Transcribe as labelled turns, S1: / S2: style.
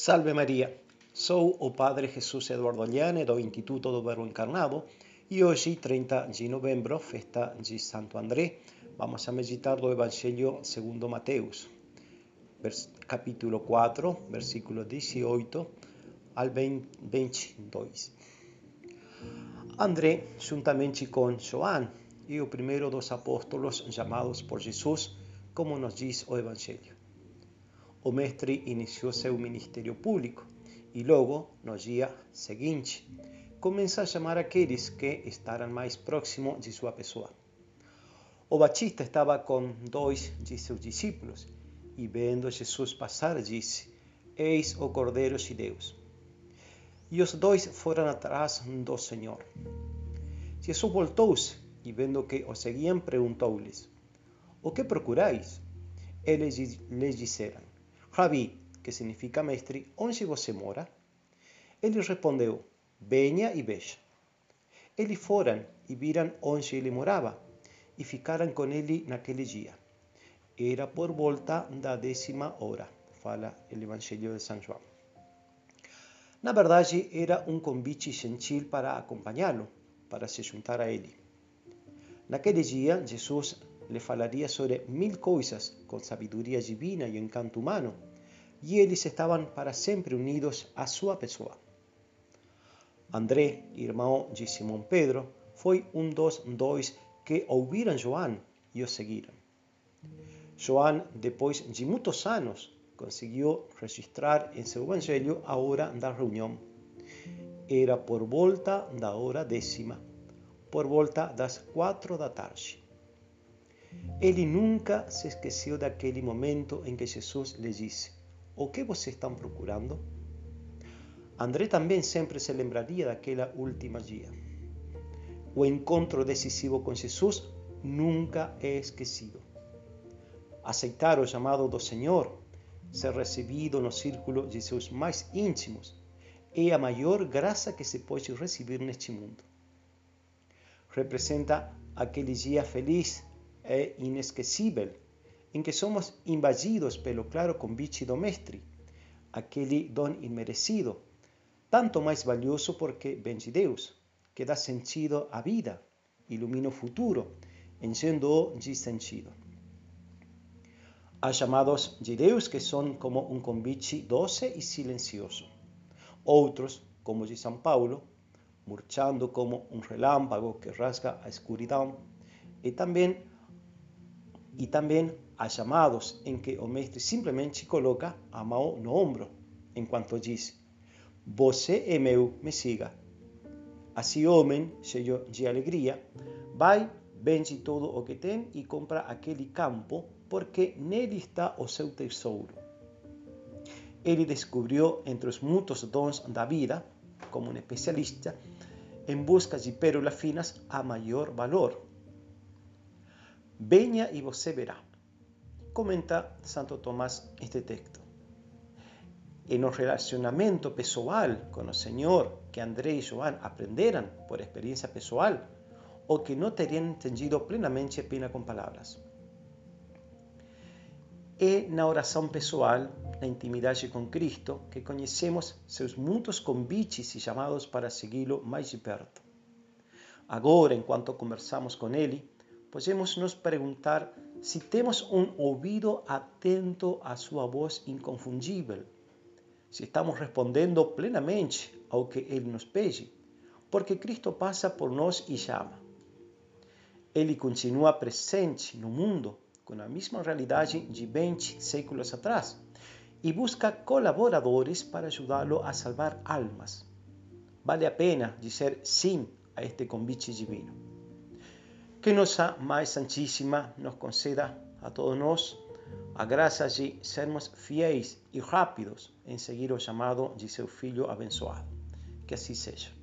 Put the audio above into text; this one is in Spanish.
S1: Salve Maria, sou o Padre Jesus Eduardo Liane do Instituto do Verbo Encarnado e hoje, 30 de novembro, festa de Santo André, vamos a meditar do Evangelho segundo Mateus, capítulo 4, versículo 18 al 22. André, juntamente com João, e o primeiro dos apóstolos chamados por Jesus, como nos diz o Evangelho. O mestre iniciou seu ministério público e logo, no dia seguinte, começa a chamar aqueles que estarão mais próximos de sua pessoa. O Batista estava com dois de seus discípulos e, vendo Jesus passar, disse: Eis o Cordeiro de Deus. E os dois foram atrás do Senhor. Jesus voltou-se e, vendo que o seguiam, perguntou-lhes: O que procurais? Eles lhes disseram: Rabi, que significa mestre, onde você mora? Ele respondeu, venha e veja. Eles foram e viram onde ele morava e ficaram com ele naquele dia. Era por volta da décima hora, fala o Evangelho de São João. Na verdade, era um convite gentil para acompanhá-lo, para se juntar a ele. Naquele dia, Jesus lhe falaria sobre mil coisas com sabedoria divina e encanto humano e eles estavam para sempre unidos à sua pessoa. André, irmão de Simão Pedro, foi um dos dois que ouviram João e o seguiram. João, depois de muitos anos, conseguiu registrar em seu evangelho a hora da reunião. Era por volta da hora décima, por volta das quatro da tarde. Ele nunca se esqueceu daquele momento em que Jesus lhe disse: o que vocês estão procurando? André também sempre se lembraria daquela última dia. O encontro decisivo com Jesus nunca é esquecido. Aceitar o chamado do Senhor, ser recebido no círculo de seus mais íntimos, é a maior graça que se pode receber neste mundo. Representa aquele dia feliz e inesquecível que somos invadidos pelo claro convite do Mestre, aquele dom imerecido, tanto mais valioso porque vem de Deus, que dá sentido à vida, ilumina o futuro, enchendo-o de sentido. Há chamados de Deus que são como um convite doce e silencioso. Outros, como de São Paulo, murchando como um relâmpago que rasga a escuridão, e também, e também Há chamados em que o mestre simplesmente coloca a mão no ombro, enquanto diz: Você é meu, me siga. Assim, homem, cheio de alegria, vai, vende todo o que tem e compra aquele campo, porque nele está o seu tesouro. Ele descobriu entre os muitos dons da vida, como um especialista, em busca de pérolas finas a maior valor. Venha e você verá comenta Santo Tomás este texto. En el relacionamiento pessoal con el Señor que André y Joan aprenderan por experiencia pessoal o que no terían entendido plenamente apenas con palabras. É na oração pessoal, na intimidade com Cristo, que conhecemos seus muitos convites e chamados para segui-lo de perto. Agora, enquanto conversamos com Ele, podemos nos perguntar si tenemos un oído atento a su voz inconfundible, si estamos respondiendo plenamente a lo que Él nos pede, porque Cristo pasa por nós e chama. Ele continua presente no mundo com a mesma realidade de 20 séculos atrás e busca colaboradores para ajudá-lo a salvar almas. Vale a pena dizer sim a este convite divino. Que nossa Mãe Santíssima nos conceda a todos nós a graça de sermos fiéis e rápidos em seguir o chamado de seu Filho abençoado. Que assim seja.